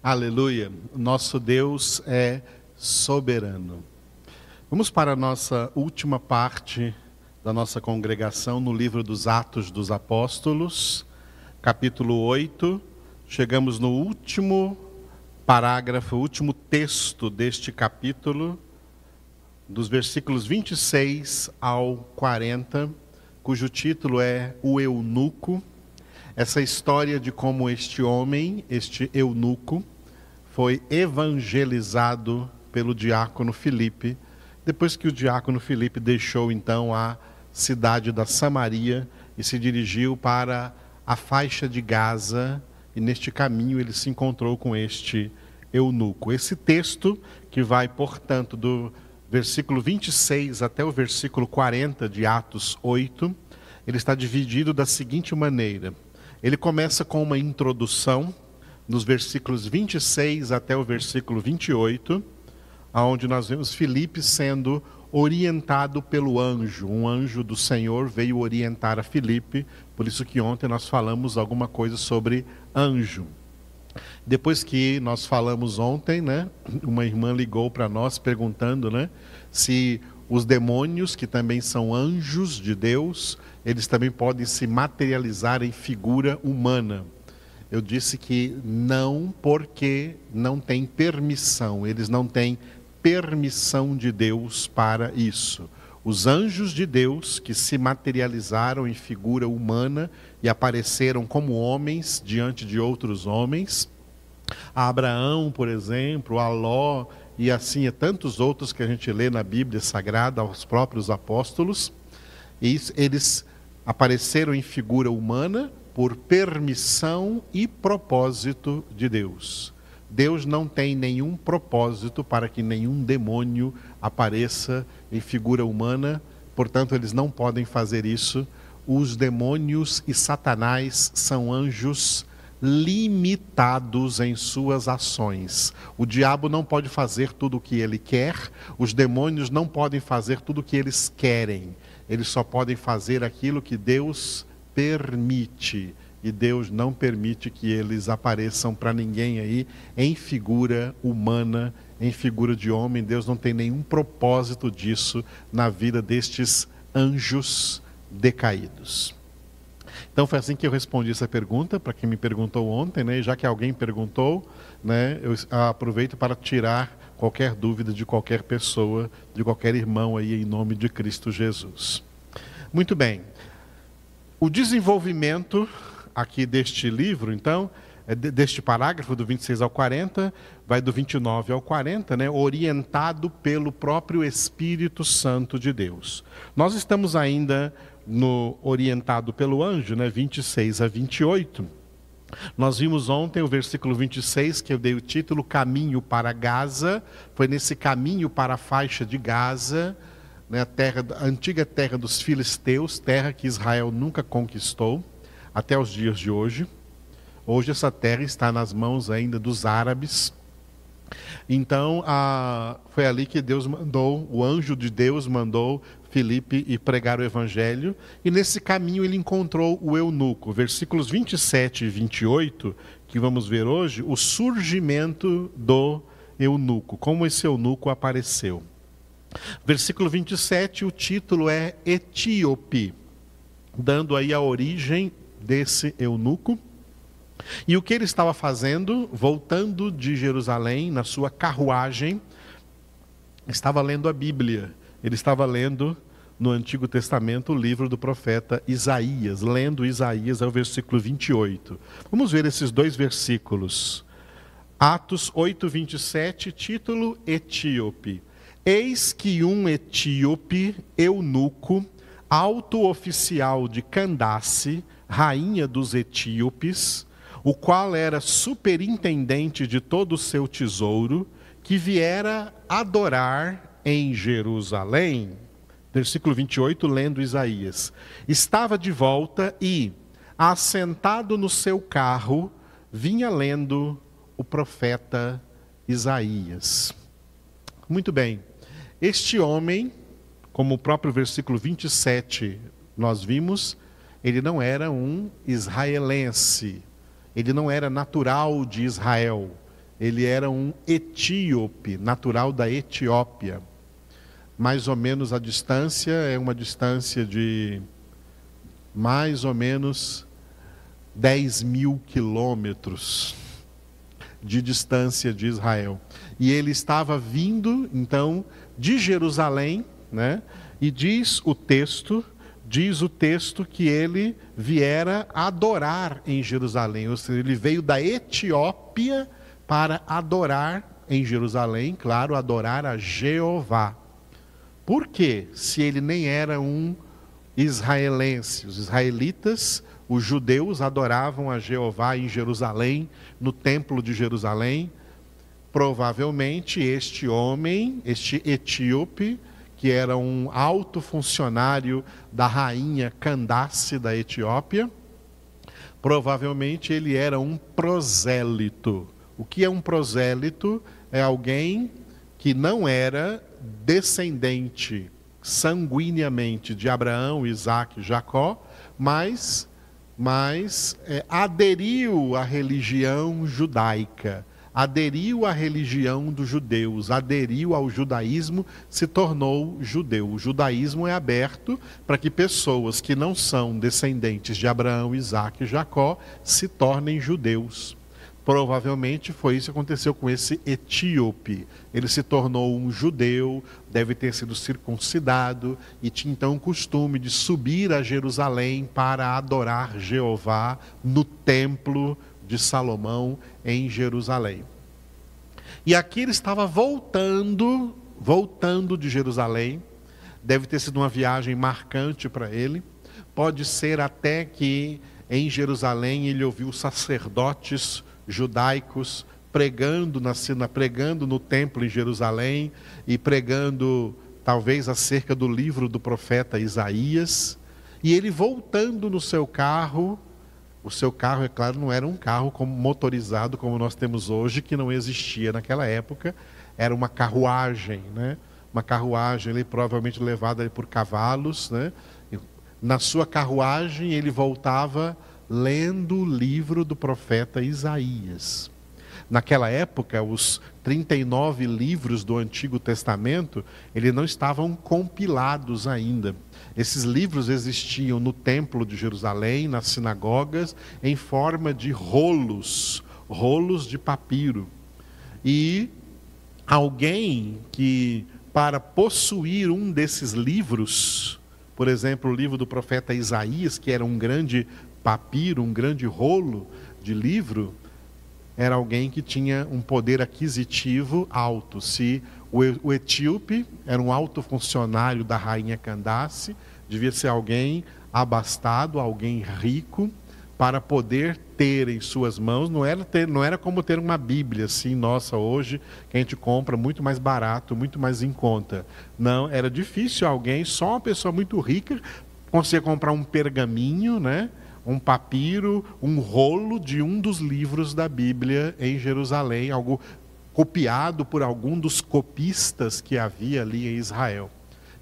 Aleluia. Nosso Deus é soberano. Vamos para a nossa última parte da nossa congregação no livro dos Atos dos Apóstolos, capítulo 8. Chegamos no último parágrafo, último texto deste capítulo, dos versículos 26 ao 40, cujo título é O Eunuco essa história de como este homem, este eunuco, foi evangelizado pelo diácono Filipe, depois que o diácono Filipe deixou então a cidade da Samaria e se dirigiu para a faixa de Gaza, e neste caminho ele se encontrou com este eunuco. Esse texto, que vai, portanto, do versículo 26 até o versículo 40 de Atos 8, ele está dividido da seguinte maneira: ele começa com uma introdução, nos versículos 26 até o versículo 28, aonde nós vemos Filipe sendo orientado pelo anjo. Um anjo do Senhor veio orientar a Filipe, por isso que ontem nós falamos alguma coisa sobre anjo. Depois que nós falamos ontem, né, uma irmã ligou para nós perguntando, né, se os demônios, que também são anjos de Deus, eles também podem se materializar em figura humana. Eu disse que não, porque não tem permissão, eles não têm permissão de Deus para isso. Os anjos de Deus que se materializaram em figura humana e apareceram como homens diante de outros homens, a Abraão, por exemplo, a Ló, e assim é tantos outros que a gente lê na Bíblia Sagrada, aos próprios apóstolos, e eles apareceram em figura humana por permissão e propósito de Deus. Deus não tem nenhum propósito para que nenhum demônio apareça em figura humana, portanto, eles não podem fazer isso. Os demônios e Satanás são anjos limitados em suas ações. O diabo não pode fazer tudo o que ele quer, os demônios não podem fazer tudo o que eles querem. Eles só podem fazer aquilo que Deus permite. E Deus não permite que eles apareçam para ninguém aí em figura humana, em figura de homem. Deus não tem nenhum propósito disso na vida destes anjos decaídos. Então foi assim que eu respondi essa pergunta para quem me perguntou ontem, né? E já que alguém perguntou, né, eu aproveito para tirar qualquer dúvida de qualquer pessoa, de qualquer irmão aí em nome de Cristo Jesus. Muito bem. O desenvolvimento aqui deste livro, então, é deste parágrafo do 26 ao 40, vai do 29 ao 40, né, orientado pelo próprio Espírito Santo de Deus. Nós estamos ainda no orientado pelo anjo, né, 26 a 28. Nós vimos ontem o versículo 26, que eu dei o título Caminho para Gaza. Foi nesse caminho para a faixa de Gaza, né, a, terra, a antiga terra dos filisteus, terra que Israel nunca conquistou, até os dias de hoje. Hoje essa terra está nas mãos ainda dos árabes. Então, a, foi ali que Deus mandou, o anjo de Deus mandou Filipe e pregar o evangelho, e nesse caminho ele encontrou o eunuco. Versículos 27 e 28, que vamos ver hoje, o surgimento do eunuco, como esse eunuco apareceu. Versículo 27, o título é Etíope, dando aí a origem desse eunuco. E o que ele estava fazendo, voltando de Jerusalém na sua carruagem, estava lendo a Bíblia. Ele estava lendo no Antigo Testamento o livro do profeta Isaías, lendo Isaías ao versículo 28. Vamos ver esses dois versículos. Atos 8, 27, título Etíope. Eis que um etíope, eunuco, alto oficial de Candace, rainha dos etíopes, o qual era superintendente de todo o seu tesouro, que viera adorar em Jerusalém. Versículo 28, lendo Isaías. Estava de volta e, assentado no seu carro, vinha lendo o profeta Isaías. Muito bem. Este homem, como o próprio versículo 27 nós vimos, ele não era um israelense, ele não era natural de Israel, Ele era um etíope, natural da Etiópia. Mais ou menos a distância é uma distância de mais ou menos 10 mil quilômetros de distância de Israel. E ele estava vindo, então, de Jerusalém, né? E diz o texto, diz o texto que ele viera adorar em Jerusalém, ou seja, ele veio da Etiópia para adorar em Jerusalém, claro, adorar a Jeová. Por quê? Se ele nem era um israelense, os israelitas os judeus adoravam a Jeová em Jerusalém, no templo de Jerusalém. Provavelmente este homem, este etíope, que era um alto funcionário da rainha Candace da Etiópia, provavelmente ele era um prosélito. O que é um prosélito? É alguém que não era descendente sanguineamente de Abraão, Isaac e Jacó, mas mas é, aderiu à religião judaica, aderiu à religião dos judeus, aderiu ao judaísmo, se tornou judeu. O judaísmo é aberto para que pessoas que não são descendentes de Abraão, Isaac e Jacó se tornem judeus. Provavelmente foi isso que aconteceu com esse etíope. Ele se tornou um judeu, deve ter sido circuncidado e tinha então o costume de subir a Jerusalém para adorar Jeová no templo de Salomão em Jerusalém. E aqui ele estava voltando, voltando de Jerusalém. Deve ter sido uma viagem marcante para ele. Pode ser até que em Jerusalém ele ouviu sacerdotes judaicos pregando na pregando no templo em Jerusalém e pregando talvez acerca do livro do profeta Isaías, e ele voltando no seu carro, o seu carro, é claro, não era um carro como motorizado como nós temos hoje, que não existia naquela época, era uma carruagem, né? Uma carruagem, ele provavelmente levada por cavalos, né? Na sua carruagem ele voltava lendo o livro do profeta Isaías. Naquela época, os 39 livros do Antigo Testamento, eles não estavam compilados ainda. Esses livros existiam no Templo de Jerusalém, nas sinagogas, em forma de rolos, rolos de papiro. E alguém que, para possuir um desses livros, por exemplo, o livro do profeta Isaías, que era um grande papiro, um grande rolo de livro, era alguém que tinha um poder aquisitivo alto. Se o etíope era um alto funcionário da rainha Candace, devia ser alguém abastado, alguém rico, para poder ter em suas mãos, não era, ter, não era como ter uma Bíblia assim, nossa, hoje, que a gente compra muito mais barato, muito mais em conta. Não, era difícil alguém, só uma pessoa muito rica, conseguia comprar um pergaminho, né? Um papiro, um rolo de um dos livros da Bíblia em Jerusalém, algo copiado por algum dos copistas que havia ali em Israel.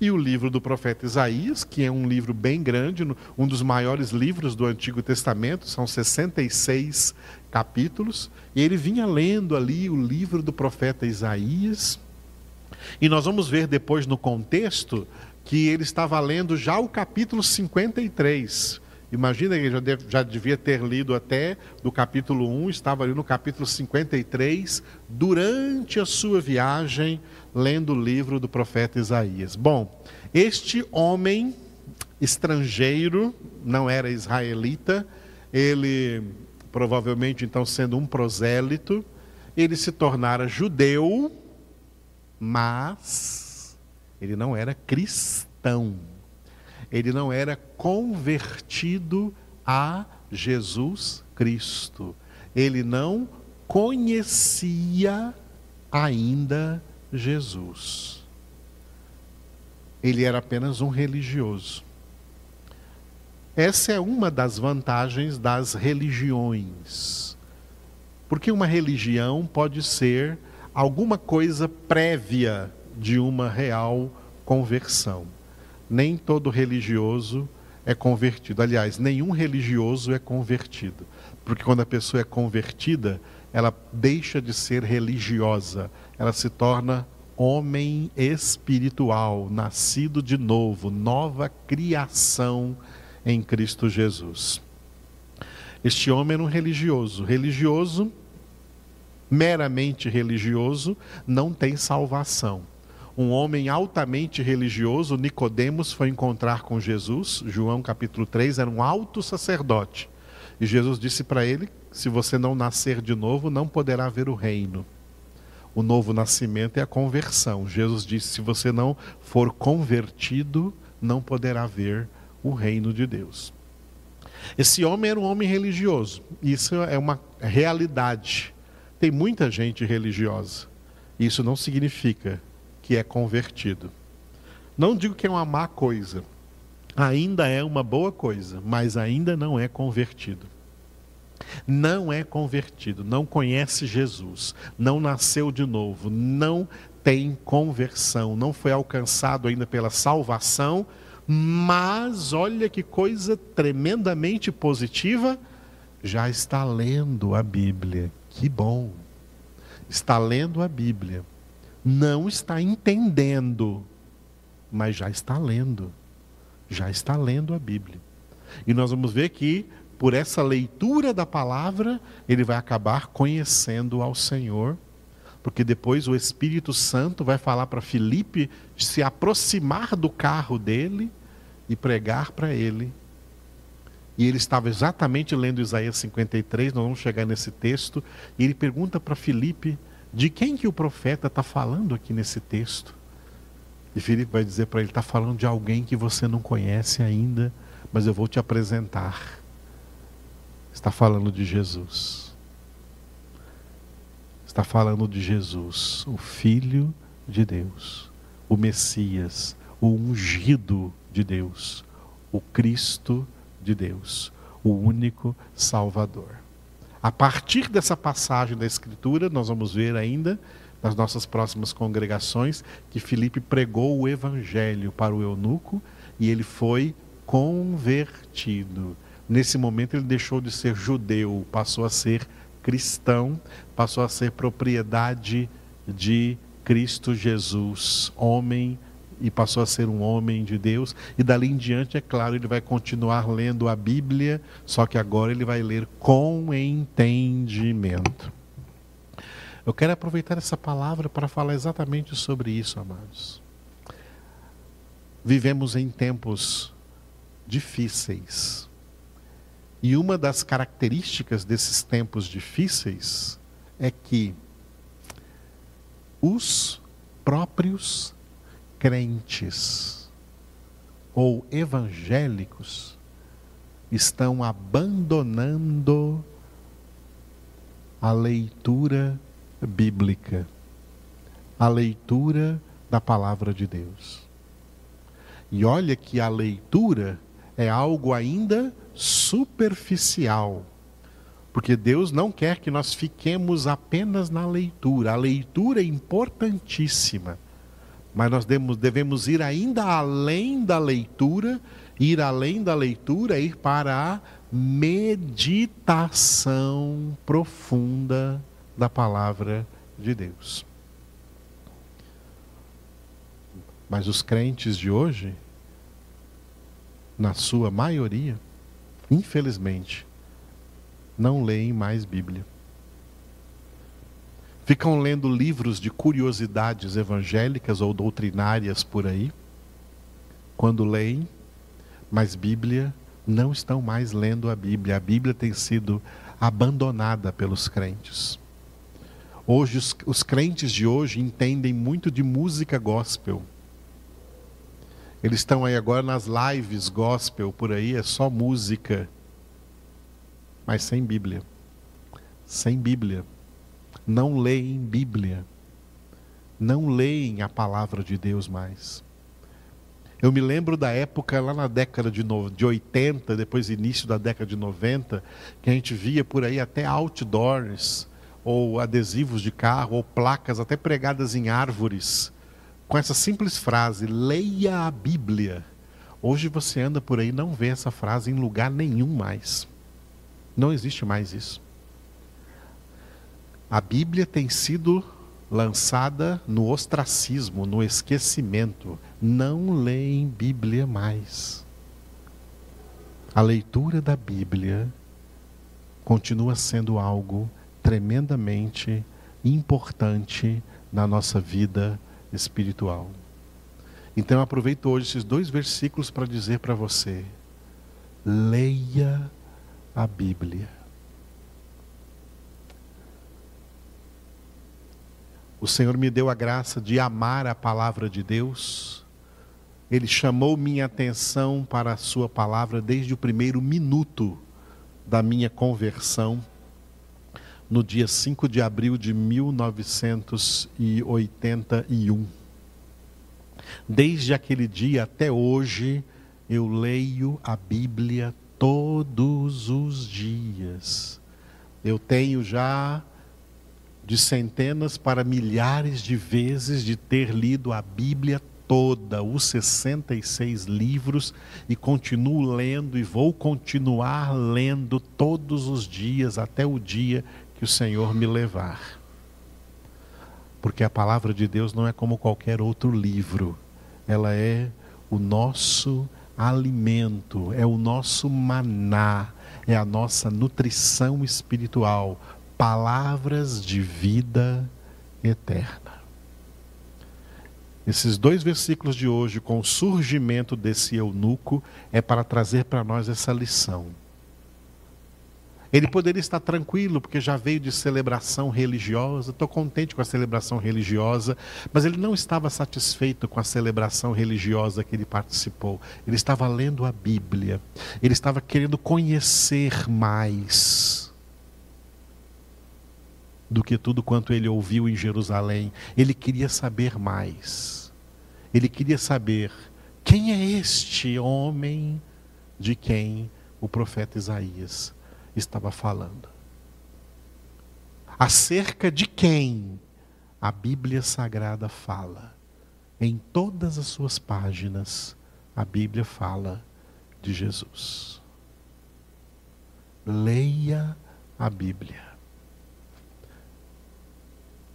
E o livro do profeta Isaías, que é um livro bem grande, um dos maiores livros do Antigo Testamento, são 66 capítulos, e ele vinha lendo ali o livro do profeta Isaías. E nós vamos ver depois no contexto que ele estava lendo já o capítulo 53, Imagina que já, já devia ter lido até do capítulo 1, estava ali no capítulo 53, durante a sua viagem, lendo o livro do profeta Isaías. Bom, este homem estrangeiro, não era israelita, ele provavelmente então sendo um prosélito, ele se tornara judeu, mas ele não era cristão ele não era convertido a Jesus Cristo. Ele não conhecia ainda Jesus. Ele era apenas um religioso. Essa é uma das vantagens das religiões. Porque uma religião pode ser alguma coisa prévia de uma real conversão nem todo religioso é convertido. Aliás, nenhum religioso é convertido. Porque quando a pessoa é convertida, ela deixa de ser religiosa, ela se torna homem espiritual, nascido de novo, nova criação em Cristo Jesus. Este homem era um religioso. Religioso, meramente religioso, não tem salvação. Um homem altamente religioso, Nicodemos, foi encontrar com Jesus, João capítulo 3, era um alto sacerdote. E Jesus disse para ele: se você não nascer de novo, não poderá ver o reino. O novo nascimento é a conversão. Jesus disse: se você não for convertido, não poderá ver o reino de Deus. Esse homem era um homem religioso. Isso é uma realidade. Tem muita gente religiosa. Isso não significa que é convertido. Não digo que é uma má coisa. Ainda é uma boa coisa, mas ainda não é convertido. Não é convertido, não conhece Jesus, não nasceu de novo, não tem conversão, não foi alcançado ainda pela salvação mas olha que coisa tremendamente positiva, já está lendo a Bíblia. Que bom. Está lendo a Bíblia. Não está entendendo, mas já está lendo. Já está lendo a Bíblia. E nós vamos ver que por essa leitura da palavra, ele vai acabar conhecendo ao Senhor porque depois o Espírito Santo vai falar para Filipe se aproximar do carro dele e pregar para ele. E ele estava exatamente lendo Isaías 53, nós vamos chegar nesse texto, e ele pergunta para Filipe de quem que o profeta está falando aqui nesse texto. E Filipe vai dizer para ele: está falando de alguém que você não conhece ainda, mas eu vou te apresentar. Está falando de Jesus está falando de Jesus, o Filho de Deus, o Messias, o ungido de Deus, o Cristo de Deus, o único Salvador. A partir dessa passagem da Escritura, nós vamos ver ainda nas nossas próximas congregações que Filipe pregou o Evangelho para o eunuco e ele foi convertido. Nesse momento, ele deixou de ser judeu, passou a ser cristão passou a ser propriedade de Cristo Jesus, homem e passou a ser um homem de Deus. E dali em diante, é claro, ele vai continuar lendo a Bíblia, só que agora ele vai ler com entendimento. Eu quero aproveitar essa palavra para falar exatamente sobre isso, amados. Vivemos em tempos difíceis. E uma das características desses tempos difíceis é que os próprios crentes ou evangélicos estão abandonando a leitura bíblica, a leitura da palavra de Deus. E olha que a leitura é algo ainda superficial. Porque Deus não quer que nós fiquemos apenas na leitura. A leitura é importantíssima. Mas nós devemos ir ainda além da leitura, ir além da leitura, ir para a meditação profunda da palavra de Deus. Mas os crentes de hoje, na sua maioria, infelizmente, não leem mais Bíblia. Ficam lendo livros de curiosidades evangélicas ou doutrinárias por aí. Quando leem, mas Bíblia, não estão mais lendo a Bíblia. A Bíblia tem sido abandonada pelos crentes. Hoje, os, os crentes de hoje entendem muito de música gospel eles estão aí agora nas lives gospel, por aí é só música, mas sem Bíblia. Sem Bíblia. Não leem Bíblia. Não leem a palavra de Deus mais. Eu me lembro da época lá na década de, no, de 80, depois início da década de 90, que a gente via por aí até outdoors, ou adesivos de carro, ou placas até pregadas em árvores, com essa simples frase, leia a Bíblia. Hoje você anda por aí e não vê essa frase em lugar nenhum mais. Não existe mais isso. A Bíblia tem sido lançada no ostracismo, no esquecimento. Não leem Bíblia mais. A leitura da Bíblia continua sendo algo tremendamente importante na nossa vida espiritual. Então eu aproveito hoje esses dois versículos para dizer para você: leia a Bíblia. O Senhor me deu a graça de amar a palavra de Deus. Ele chamou minha atenção para a Sua palavra desde o primeiro minuto da minha conversão, no dia 5 de abril de 1981. Desde aquele dia até hoje, eu leio a Bíblia todos os dias. Eu tenho já de centenas para milhares de vezes de ter lido a Bíblia toda, os 66 livros, e continuo lendo e vou continuar lendo todos os dias até o dia que o Senhor me levar. Porque a palavra de Deus não é como qualquer outro livro, ela é o nosso alimento, é o nosso maná, é a nossa nutrição espiritual, palavras de vida eterna. Esses dois versículos de hoje, com o surgimento desse eunuco, é para trazer para nós essa lição. Ele poderia estar tranquilo, porque já veio de celebração religiosa, estou contente com a celebração religiosa, mas ele não estava satisfeito com a celebração religiosa que ele participou. Ele estava lendo a Bíblia, ele estava querendo conhecer mais do que tudo quanto ele ouviu em Jerusalém. Ele queria saber mais. Ele queria saber quem é este homem de quem o profeta Isaías estava falando. Acerca de quem a Bíblia Sagrada fala. Em todas as suas páginas, a Bíblia fala de Jesus. Leia a Bíblia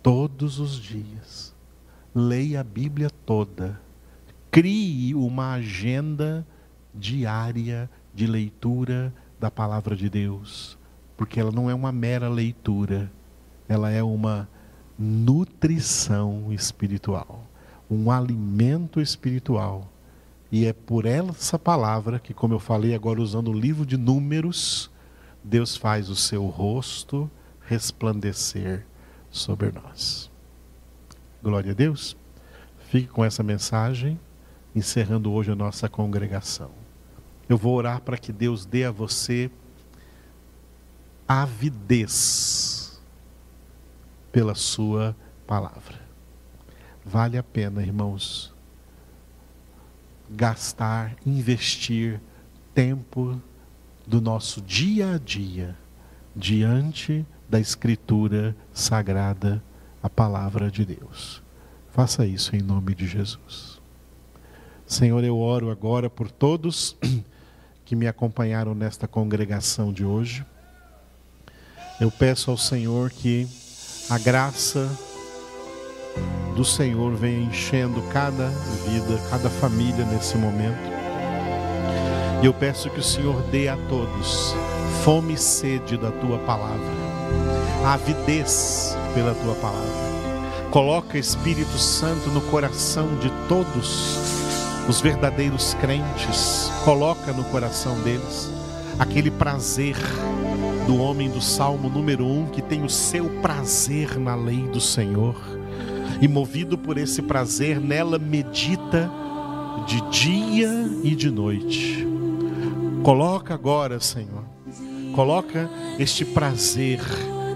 todos os dias. Leia a Bíblia toda. Crie uma agenda diária de leitura da palavra de Deus, porque ela não é uma mera leitura, ela é uma nutrição espiritual, um alimento espiritual. E é por essa palavra que, como eu falei agora usando o livro de Números, Deus faz o seu rosto resplandecer sobre nós. Glória a Deus. Fique com essa mensagem, encerrando hoje a nossa congregação. Eu vou orar para que Deus dê a você avidez pela Sua palavra. Vale a pena, irmãos, gastar, investir tempo do nosso dia a dia diante da Escritura Sagrada, a palavra de Deus. Faça isso em nome de Jesus. Senhor, eu oro agora por todos que me acompanharam nesta congregação de hoje. Eu peço ao Senhor que a graça do Senhor venha enchendo cada vida, cada família nesse momento. E eu peço que o Senhor dê a todos fome e sede da tua palavra avidez pela tua palavra. Coloca Espírito Santo no coração de todos os verdadeiros crentes, coloca no coração deles aquele prazer do homem do Salmo número um que tem o seu prazer na lei do Senhor e movido por esse prazer nela medita de dia e de noite. Coloca agora, Senhor, coloca este prazer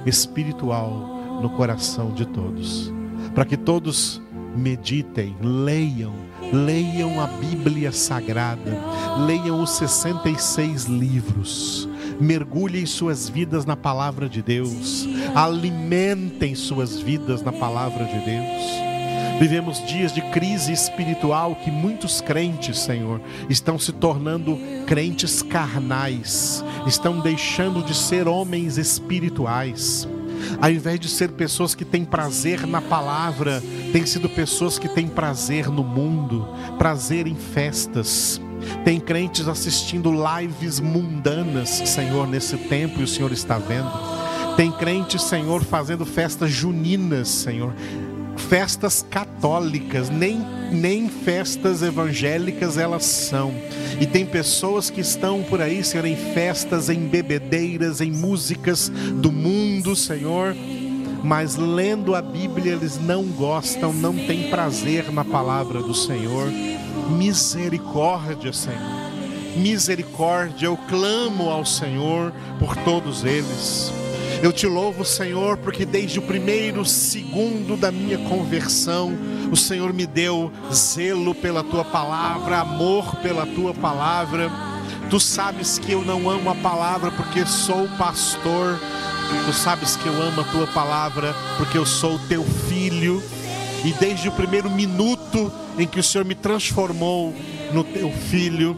espiritual no coração de todos, para que todos meditem, leiam, leiam a Bíblia Sagrada, leiam os 66 livros, mergulhem suas vidas na palavra de Deus, alimentem suas vidas na palavra de Deus. Vivemos dias de crise espiritual que muitos crentes, Senhor, estão se tornando crentes carnais, estão deixando de ser homens espirituais. Ao invés de ser pessoas que têm prazer na palavra, têm sido pessoas que têm prazer no mundo, prazer em festas. Tem crentes assistindo lives mundanas, Senhor, nesse tempo e o Senhor está vendo. Tem crentes, Senhor, fazendo festas juninas, Senhor festas católicas, nem, nem festas evangélicas elas são. E tem pessoas que estão por aí, Senhor, em festas, em bebedeiras, em músicas do mundo, Senhor. Mas lendo a Bíblia eles não gostam, não têm prazer na palavra do Senhor. Misericórdia, Senhor. Misericórdia, eu clamo ao Senhor por todos eles. Eu te louvo, Senhor, porque desde o primeiro segundo da minha conversão, o Senhor me deu zelo pela tua palavra, amor pela tua palavra. Tu sabes que eu não amo a palavra porque sou pastor. Tu sabes que eu amo a tua palavra porque eu sou teu filho. E desde o primeiro minuto em que o Senhor me transformou no teu filho,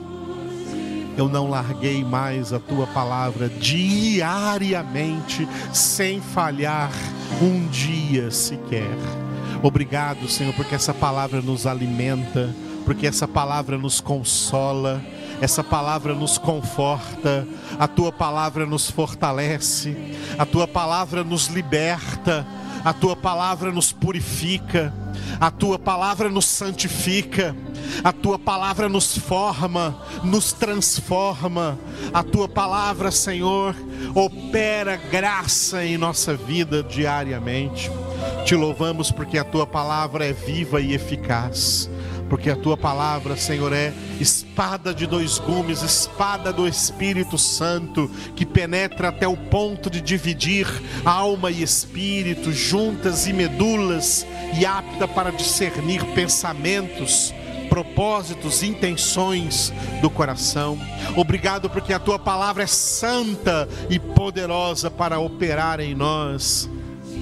eu não larguei mais a tua palavra diariamente, sem falhar um dia sequer. Obrigado, Senhor, porque essa palavra nos alimenta, porque essa palavra nos consola, essa palavra nos conforta, a tua palavra nos fortalece, a tua palavra nos liberta, a tua palavra nos purifica, a tua palavra nos santifica a tua palavra nos forma, nos transforma. A tua palavra, Senhor, opera graça em nossa vida diariamente. Te louvamos porque a tua palavra é viva e eficaz porque a tua palavra, Senhor, é espada de dois gumes, espada do Espírito Santo, que penetra até o ponto de dividir alma e espírito, juntas e medulas, e apta para discernir pensamentos propósitos, intenções do coração. Obrigado porque a tua palavra é santa e poderosa para operar em nós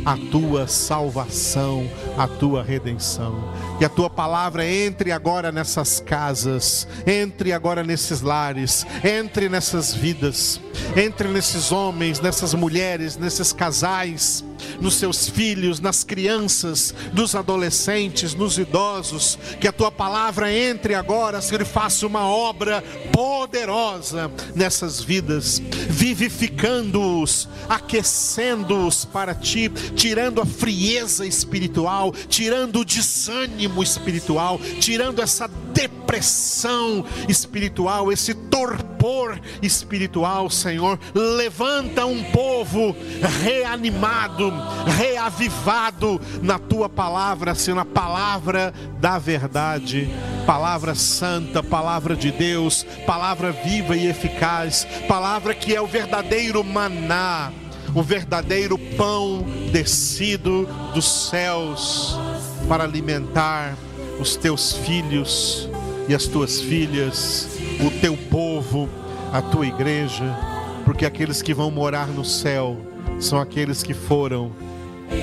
a tua salvação, a tua redenção. Que a tua palavra entre agora nessas casas, entre agora nesses lares, entre nessas vidas, entre nesses homens, nessas mulheres, nesses casais nos seus filhos, nas crianças, nos adolescentes, nos idosos. Que a tua palavra entre agora, Senhor, e faça uma obra poderosa nessas vidas, vivificando-os, aquecendo-os para ti, tirando a frieza espiritual, tirando o desânimo espiritual, tirando essa depressão espiritual, esse torpor espiritual, Senhor. Levanta um povo reanimado, reavivado na tua palavra, Senhor, na palavra da verdade, palavra santa, palavra de Deus, palavra viva e eficaz, palavra que é o verdadeiro maná, o verdadeiro pão descido dos céus para alimentar os teus filhos e as tuas filhas, o teu povo, a tua igreja, porque aqueles que vão morar no céu são aqueles que foram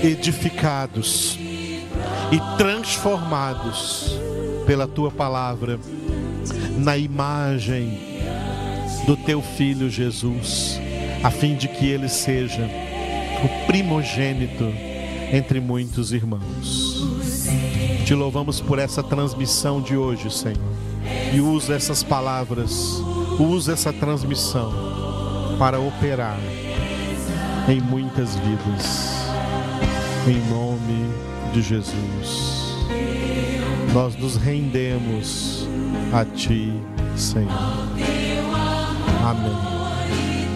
edificados e transformados pela tua palavra na imagem do teu filho Jesus, a fim de que ele seja o primogênito entre muitos irmãos. Te louvamos por essa transmissão de hoje, Senhor. E usa essas palavras, usa essa transmissão para operar em muitas vidas. Em nome de Jesus. Nós nos rendemos a Ti, Senhor. Amém.